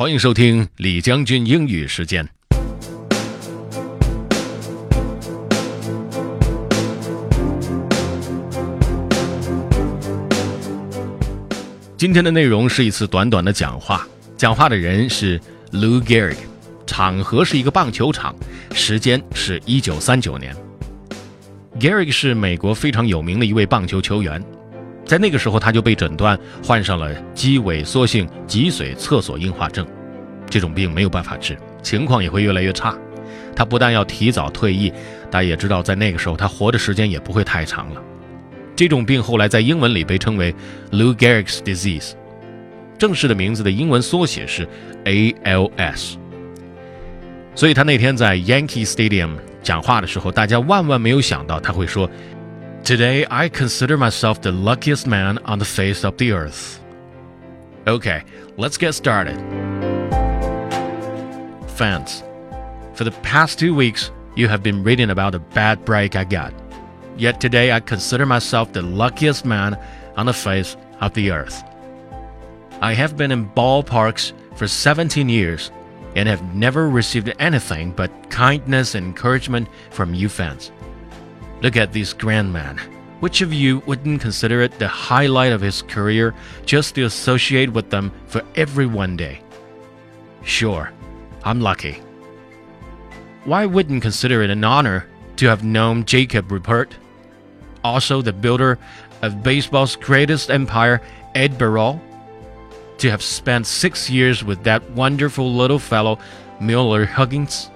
欢迎收听李将军英语时间。今天的内容是一次短短的讲话，讲话的人是 Lou Gehrig，场合是一个棒球场，时间是一九三九年。Gehrig 是美国非常有名的一位棒球球员，在那个时候他就被诊断患上了肌萎缩性脊髓侧索硬化症，这种病没有办法治，情况也会越来越差。他不但要提早退役，大家也知道，在那个时候他活的时间也不会太长了。这种病后来在英文里被称为 Lou Gehrig's disease，正式的名字的英文缩写是 ALS。所以他那天在 Yankee Stadium 讲话的时候，大家万万没有想到他会说：“Today I consider myself the luckiest man on the face of the earth.” Okay, let's get started. Fans, for the past two weeks, you have been reading about the bad break I got. Yet today I consider myself the luckiest man on the face of the earth. I have been in ballparks for 17 years and have never received anything but kindness and encouragement from you fans. Look at this grand man. Which of you wouldn't consider it the highlight of his career just to associate with them for every one day? Sure, I'm lucky. Why wouldn't consider it an honor to have known Jacob Ruppert? also the builder of baseball's greatest empire, Ed Barrow, to have spent six years with that wonderful little fellow, Miller Huggins,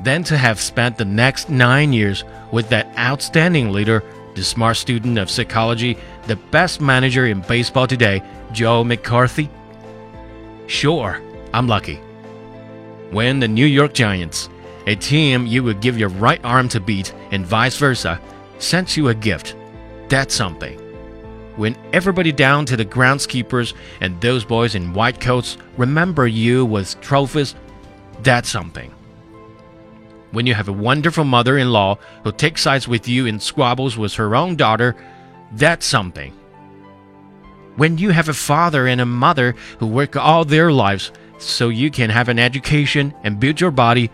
then to have spent the next nine years with that outstanding leader, the smart student of psychology, the best manager in baseball today, Joe McCarthy? Sure, I'm lucky. When the New York Giants, a team you would give your right arm to beat, and vice versa, sent you a gift. That's something. When everybody down to the groundskeepers and those boys in white coats remember you with trophies, that's something. When you have a wonderful mother in law who takes sides with you in squabbles with her own daughter, that's something. When you have a father and a mother who work all their lives so you can have an education and build your body,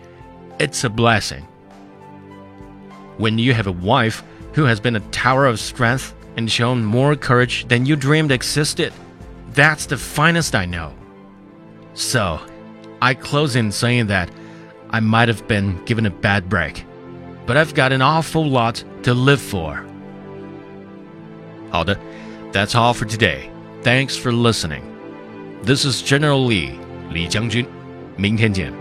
it's a blessing. When you have a wife who has been a tower of strength and shown more courage than you dreamed existed. That's the finest I know. So, I close in saying that I might have been given a bad break, but I've got an awful lot to live for. 好的, that's all for today. Thanks for listening. This is General Lee, 李将军。明天见。